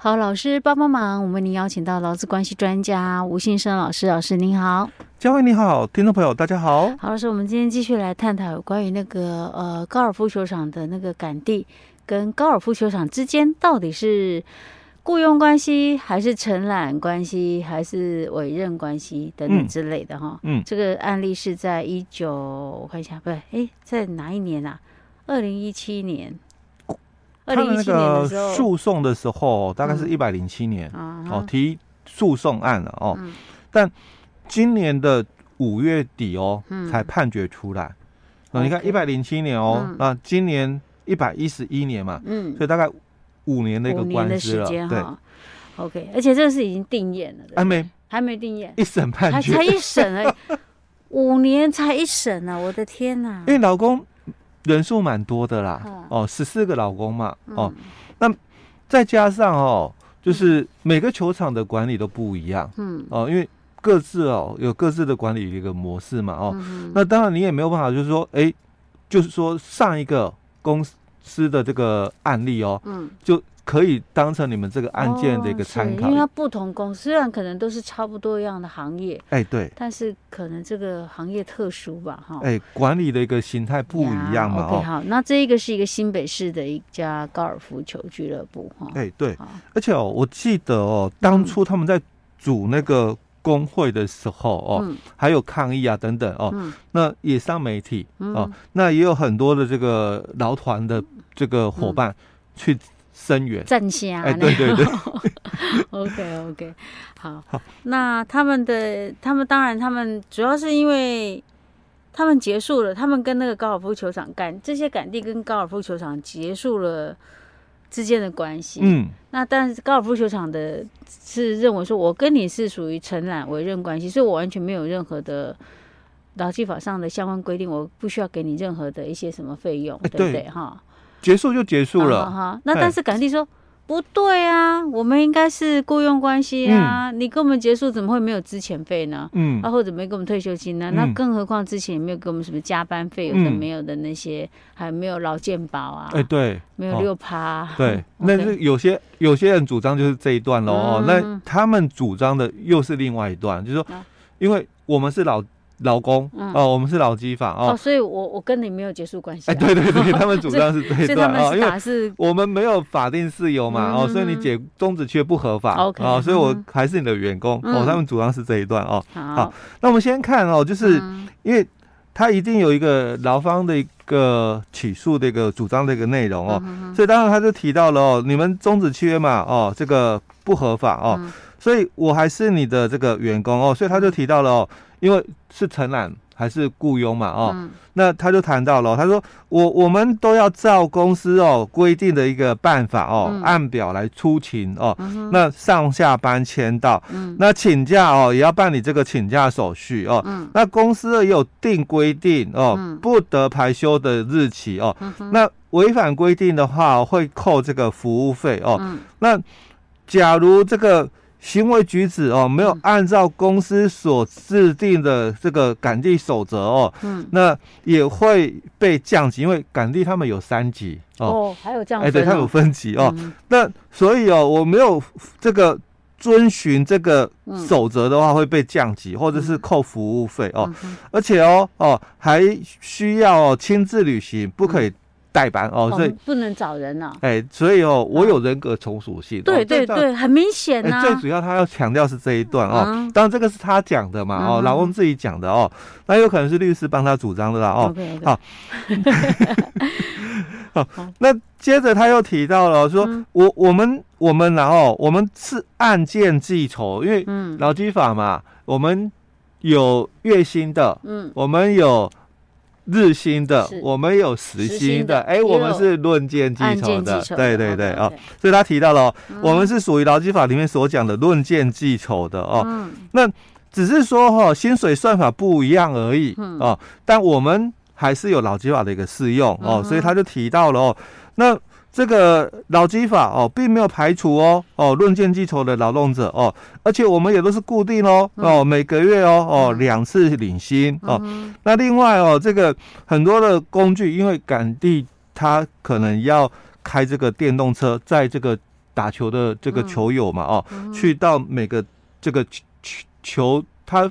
好，老师帮帮忙，我们为您邀请到劳资关系专家吴信生老师，老师您好，嘉惠你好，听众朋友大家好。好，老师，我们今天继续来探讨有关于那个呃高尔夫球场的那个杆地跟高尔夫球场之间到底是雇佣关系，还是承揽关系，还是委任关系等等之类的哈。嗯，这个案例是在一九我看一下，不对，哎，在哪一年啊？二零一七年。他的那个诉讼的时候，大概是一百零七年、嗯、哦，提诉讼案了哦。嗯、但今年的五月底哦，嗯、才判决出来。那、嗯、你看一百零七年哦，嗯、那今年一百一十一年嘛，嗯，所以大概五年的一个官司了。对，OK，而且这个是已经定验了，还没还没定验，一审判决才一审而已，五年才一审啊！我的天哪！因为老公。人数蛮多的啦，哦，十四个老公嘛，哦，那再加上哦，就是每个球场的管理都不一样，嗯，哦，因为各自哦有各自的管理一个模式嘛，哦，那当然你也没有办法，就是说，哎，就是说上一个公司的这个案例哦，嗯，就。可以当成你们这个案件的一个参考，因为它不同公司虽然可能都是差不多一样的行业，哎对，但是可能这个行业特殊吧，哈，哎，管理的一个形态不一样嘛，哦，好，那这一个是一个新北市的一家高尔夫球俱乐部，哈，哎对，而且哦，我记得哦，当初他们在组那个工会的时候哦，还有抗议啊等等哦，那也上媒体哦，那也有很多的这个劳团的这个伙伴去。声援。站下，哎，对对对，OK OK，好，好，那他们的他们当然他们主要是因为他们结束了，他们跟那个高尔夫球场杆这些杆地跟高尔夫球场结束了之间的关系，嗯，那但是高尔夫球场的是认为说我跟你是属于承揽委任关系，所以我完全没有任何的劳基法上的相关规定，我不需要给你任何的一些什么费用，对不对？哈。结束就结束了，哈、哦。那但是杆弟说不对啊，我们应该是雇佣关系啊，嗯、你跟我们结束怎么会没有资遣费呢？嗯，啊或者没给我们退休金呢？嗯、那更何况之前也没有给我们什么加班费，有的没有的那些，嗯、还没有劳健保啊？哎，对，没有六趴。哦、对，那是有些有些人主张就是这一段喽，那他们主张的又是另外一段，就是说，因为我们是老。劳工哦，我们是老基法哦，所以我我跟你没有结束关系。哎，对对对，他们主张 是这一段啊，因为我们没有法定事由嘛哦，所以你解终止契约不合法哦，所以我还是你的员工哦，他们主张是这一段哦。好，那我们先看哦，就是因为他一定有一个劳方的一个起诉的一个主张的一个内容哦，所以当然他就提到了哦，你们终止契约嘛哦，这个不合法哦，所以我还是你的这个员工哦，所以他就提到了哦。因为是承揽还是雇佣嘛？哦，嗯、那他就谈到了，他说我我们都要照公司哦规定的一个办法哦，嗯、按表来出勤哦。嗯、那上下班签到，嗯、那请假哦也要办理这个请假手续哦。嗯、那公司也有定规定哦，嗯、不得排休的日期哦。嗯、那违反规定的话会扣这个服务费哦。嗯、那假如这个。行为举止哦，没有按照公司所制定的这个杆弟守则哦，嗯，那也会被降级，因为杆弟他们有三级哦，哦，还有这样，哎，对，他有分级哦，嗯、那所以哦，我没有这个遵循这个守则的话，会被降级或者是扣服务费哦，而且哦哦，还需要亲自履行，不可以。代班哦，所以不能找人了。哎，所以哦，我有人格从属性。对对对，很明显呐。最主要他要强调是这一段哦，当然这个是他讲的嘛哦，老公自己讲的哦，那有可能是律师帮他主张的啦哦。好，好，那接着他又提到了说，我我们我们然后我们是按件计酬，因为劳基法嘛，我们有月薪的，嗯，我们有。日薪的，我们有时薪的，哎，我们是论件计酬的，对对对哦，所以他提到了，嗯、我们是属于劳基法里面所讲的论件计酬的哦。嗯、那只是说哈、哦，薪水算法不一样而已、嗯、哦，但我们还是有劳基法的一个适用哦，所以他就提到了哦，那。这个劳基法哦，并没有排除哦哦论件计酬的劳动者哦，而且我们也都是固定哦哦每个月哦哦两次领薪哦。那另外哦，这个很多的工具，因为杆弟他可能要开这个电动车，在这个打球的这个球友嘛，哦，去到每个这个球球它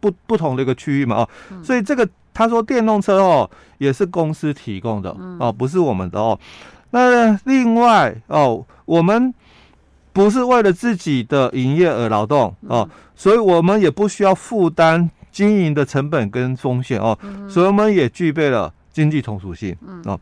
不不同的一个区域嘛，哦，所以这个他说电动车哦也是公司提供的哦，不是我们的哦。那另外哦，我们不是为了自己的营业而劳动哦，所以我们也不需要负担经营的成本跟风险哦，所以我们也具备了经济同属性哦。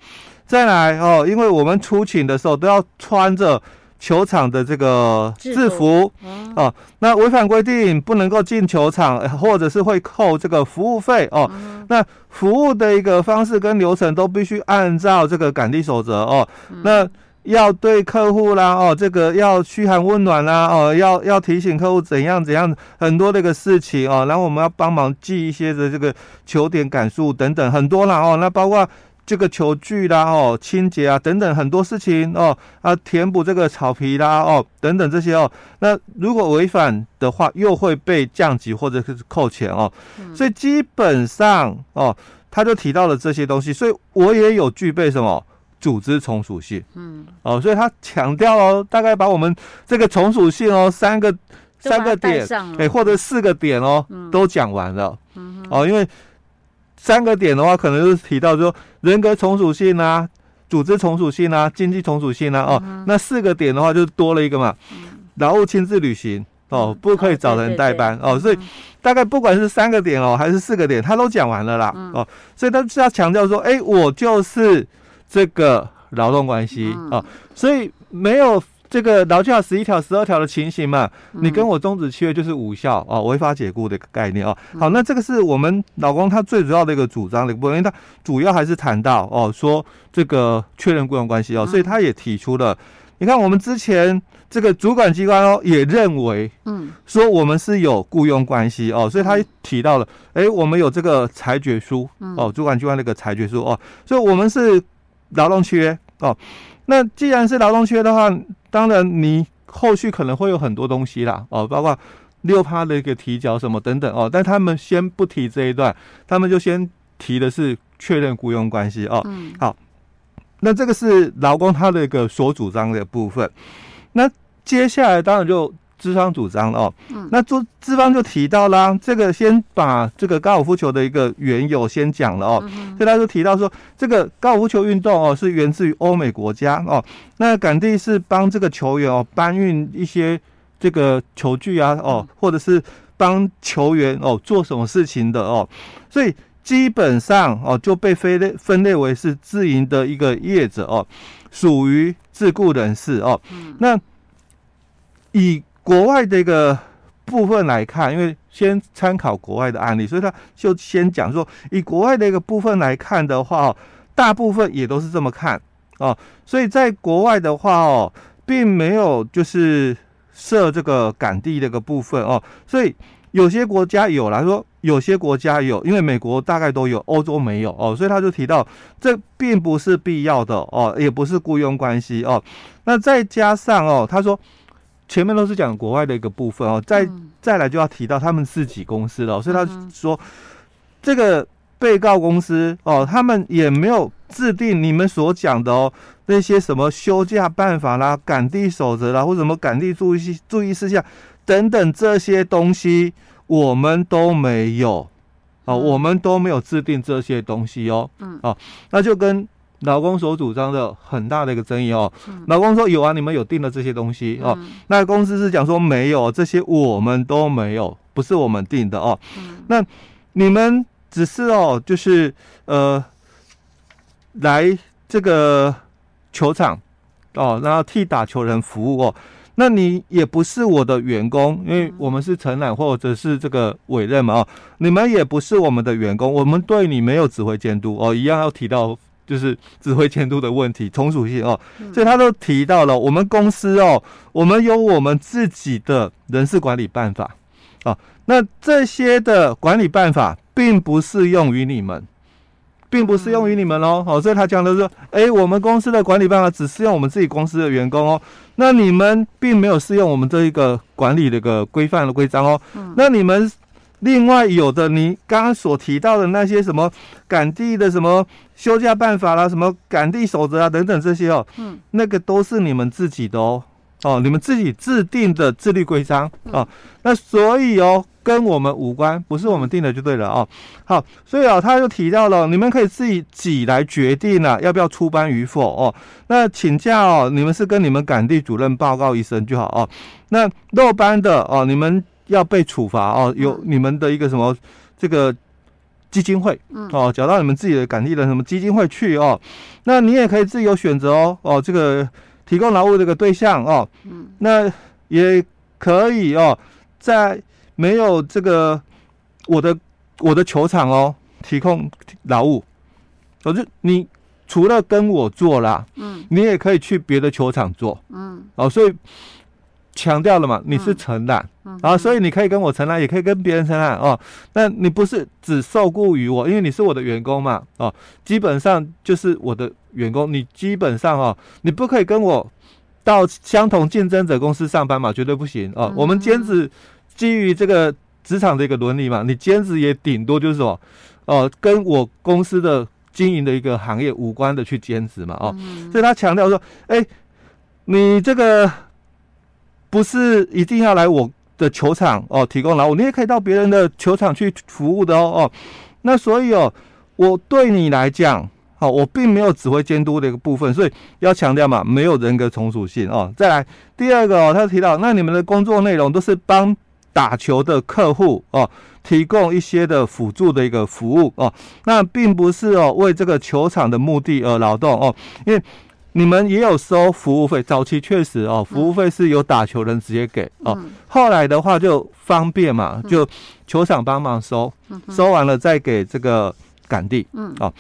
再来哦，因为我们出勤的时候都要穿着球场的这个制服。哦，那违反规定不能够进球场，或者是会扣这个服务费。哦。那服务的一个方式跟流程都必须按照这个杆地守则。哦。那要对客户啦哦，这个要嘘寒问暖啦哦，要要提醒客户怎样怎样很多那个事情哦，然后我们要帮忙记一些的这个球点感数等等很多啦哦，那包括这个球具啦哦，清洁啊等等很多事情哦啊，填补这个草皮啦哦等等这些哦，那如果违反的话，又会被降级或者是扣钱哦，所以基本上哦，他就提到了这些东西，所以我也有具备什么？组织从属性，嗯，哦，所以他强调哦，大概把我们这个从属性哦，三个三个点，哎，或者四个点哦，嗯、都讲完了，哦，因为三个点的话，可能就是提到说人格从属性啊，组织从属性啊，经济从属性啊，哦，嗯、那四个点的话就多了一个嘛，劳务亲自履行哦，不可以找人代班、嗯、哦，所以大概不管是三个点哦，还是四个点，他都讲完了啦，嗯、哦，所以他是要强调说，哎，我就是。这个劳动关系啊、所以没有这个劳教十一条、十二条的情形嘛，嗯、你跟我终止契约就是无效啊，违法解雇的概念啊。嗯、好，那这个是我们老公他最主要的一个主张的一个部分，因为他主要还是谈到哦，说这个确认雇佣关系哦，所以他也提出了，嗯、你看我们之前这个主管机关哦也认为，嗯，说我们是有雇佣关系哦，所以他提到了，哎，我们有这个裁决书哦，主管机关那个裁决书哦，所以我们是。劳动契约哦，那既然是劳动契约的话，当然你后续可能会有很多东西啦哦，包括六趴的一个提交什么等等哦，但他们先不提这一段，他们就先提的是确认雇佣关系哦。嗯，好，那这个是劳工他的一个所主张的部分，那接下来当然就。资方主张哦，那资资方就提到啦，这个先把这个高尔夫球的一个缘由先讲了哦，所以他就提到说，这个高尔夫球运动哦是源自于欧美国家哦，那杆地是帮这个球员哦搬运一些这个球具啊哦，或者是帮球员哦做什么事情的哦，所以基本上哦就被分类分类为是自营的一个业者哦，属于自雇人士哦，那以。国外的一个部分来看，因为先参考国外的案例，所以他就先讲说，以国外的一个部分来看的话，大部分也都是这么看哦。所以在国外的话，哦，并没有就是设这个港地的一个部分哦。所以有些国家有来说，有些国家有，因为美国大概都有，欧洲没有哦。所以他就提到，这并不是必要的哦，也不是雇佣关系哦。那再加上哦，他说。前面都是讲国外的一个部分哦，再再来就要提到他们自己公司了，所以他说这个被告公司哦，他们也没有制定你们所讲的哦那些什么休假办法啦、赶地守则啦，或什么赶地注意注意事项等等这些东西，我们都没有。哦，我们都没有制定这些东西哦，嗯。哦，那就跟。劳工所主张的很大的一个争议哦，老公说有啊，你们有定了这些东西哦，那公司是讲说没有，这些我们都没有，不是我们定的哦。那你们只是哦，就是呃，来这个球场哦，然后替打球人服务哦，那你也不是我的员工，因为我们是承揽或者是这个委任嘛哦，你们也不是我们的员工，我们对你没有指挥监督哦，一样要提到。就是指挥监督的问题，从属性哦，所以他都提到了我们公司哦，我们有我们自己的人事管理办法啊，那这些的管理办法并不适用于你们，并不适用于你们哦，好，所以他讲的是说，哎，我们公司的管理办法只适用我们自己公司的员工哦，那你们并没有适用我们这一个管理的一个规范的规章哦，那你们。另外有的，你刚刚所提到的那些什么赶地的什么休假办法啦，什么赶地守则啊等等这些哦，嗯，那个都是你们自己的哦，哦，你们自己制定的自律规章哦，那所以哦，跟我们无关，不是我们定的就对了哦。好，所以啊，他就提到了，你们可以自己己来决定了，要不要出班与否哦。那请假哦，你们是跟你们赶地主任报告一声就好哦。那漏班的哦，你们要被处罚哦，有你们的一个什么这个基金会哦，缴到你们自己的感地的什么基金会去哦。那你也可以自由选择哦哦这个。提供劳务这个对象哦，嗯，那也可以哦，在没有这个我的我的球场哦，提供劳务，可是你除了跟我做啦，嗯，你也可以去别的球场做，嗯，哦，所以强调了嘛，你是承揽，嗯，啊，所以你可以跟我承揽，也可以跟别人承揽哦，那你不是只受雇于我，因为你是我的员工嘛，哦，基本上就是我的。员工，你基本上哦，你不可以跟我到相同竞争者公司上班嘛，绝对不行哦。我们兼职基于这个职场的一个伦理嘛，你兼职也顶多就是说哦，跟我公司的经营的一个行业无关的去兼职嘛哦。所以他强调说，哎，你这个不是一定要来我的球场哦提供劳务，你也可以到别人的球场去服务的哦哦。那所以哦，我对你来讲。好，我并没有指挥监督的一个部分，所以要强调嘛，没有人格从属性哦。再来第二个哦，他提到，那你们的工作内容都是帮打球的客户哦提供一些的辅助的一个服务哦，那并不是哦为这个球场的目的而劳动哦，因为你们也有收服务费，早期确实哦服务费是由打球人直接给哦，后来的话就方便嘛，就球场帮忙收，收完了再给这个杆地，嗯。哦。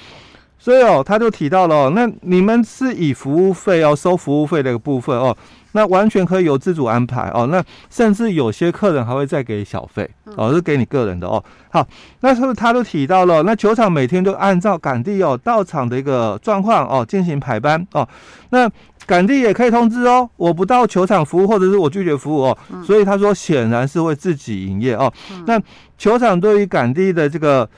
所以哦，他就提到了哦，那你们是以服务费哦收服务费的一个部分哦，那完全可以由自主安排哦，那甚至有些客人还会再给小费哦，是给你个人的哦。好，那是不是他都提到了？那球场每天都按照赶地哦到场的一个状况哦进行排班哦，那赶地也可以通知哦，我不到球场服务或者是我拒绝服务哦，所以他说显然是会自己营业哦。那球场对于赶地的这个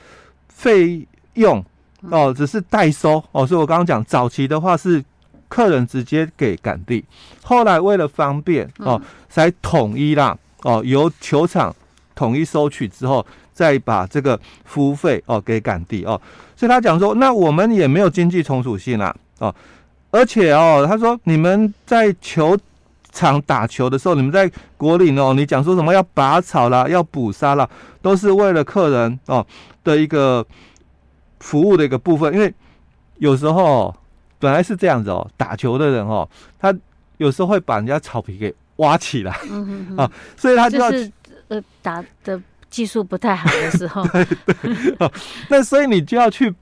费用。哦，只是代收哦，所以我刚刚讲早期的话是客人直接给杆地，后来为了方便哦，才统一啦哦，由球场统一收取之后，再把这个服务费哦给杆地哦，所以他讲说，那我们也没有经济从属性啦哦，而且哦，他说你们在球场打球的时候，你们在国岭哦，你讲说什么要拔草啦，要捕杀啦，都是为了客人哦的一个。服务的一个部分，因为有时候本来是这样子哦，打球的人哦，他有时候会把人家草皮给挖起来，啊，所以他就要就是呃打的技术不太好的时候，对对，哦，那所以你就要去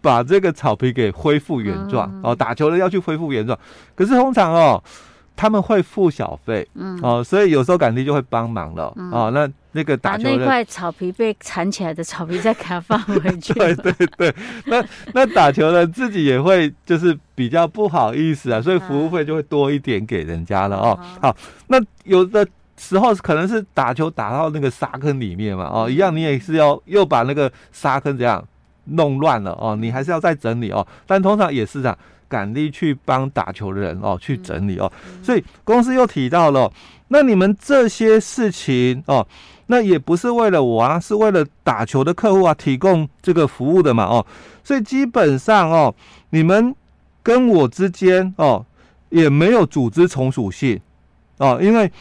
把这个草皮给恢复原状，嗯、哦，打球的要去恢复原状，可是通常哦。他们会付小费，嗯，哦，所以有时候赶地就会帮忙了，嗯、哦，那那个打球把那块草皮被铲起来的草皮再给他放回去，对对对，那那打球的自己也会就是比较不好意思啊，所以服务费就会多一点给人家了哦。嗯、好，那有的时候可能是打球打到那个沙坑里面嘛，哦，一样你也是要又把那个沙坑这样弄乱了哦，你还是要再整理哦，但通常也是这样。杆地去帮打球的人哦，去整理哦，所以公司又提到了，那你们这些事情哦，那也不是为了我啊，是为了打球的客户啊提供这个服务的嘛哦，所以基本上哦，你们跟我之间哦也没有组织从属性哦，因为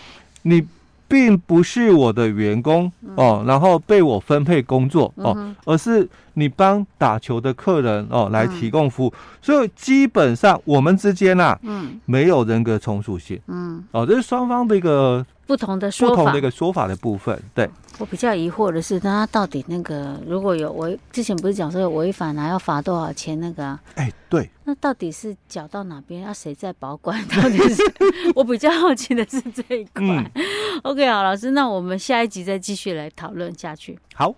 你。并不是我的员工哦，然后被我分配工作哦，而是你帮打球的客人哦来提供服务，所以基本上我们之间呐，嗯，没有人格从属性，嗯，哦，这是双方的一个不同的说法，不同的一个说法的部分，对。我比较疑惑的是，那他到底那个如果有违，之前不是讲说有违反啊，要罚多少钱那个啊？哎，对。那到底是缴到哪边？要谁在保管？到底是？我比较好奇的是这一块。嗯、OK，好，老师，那我们下一集再继续来讨论下去。好。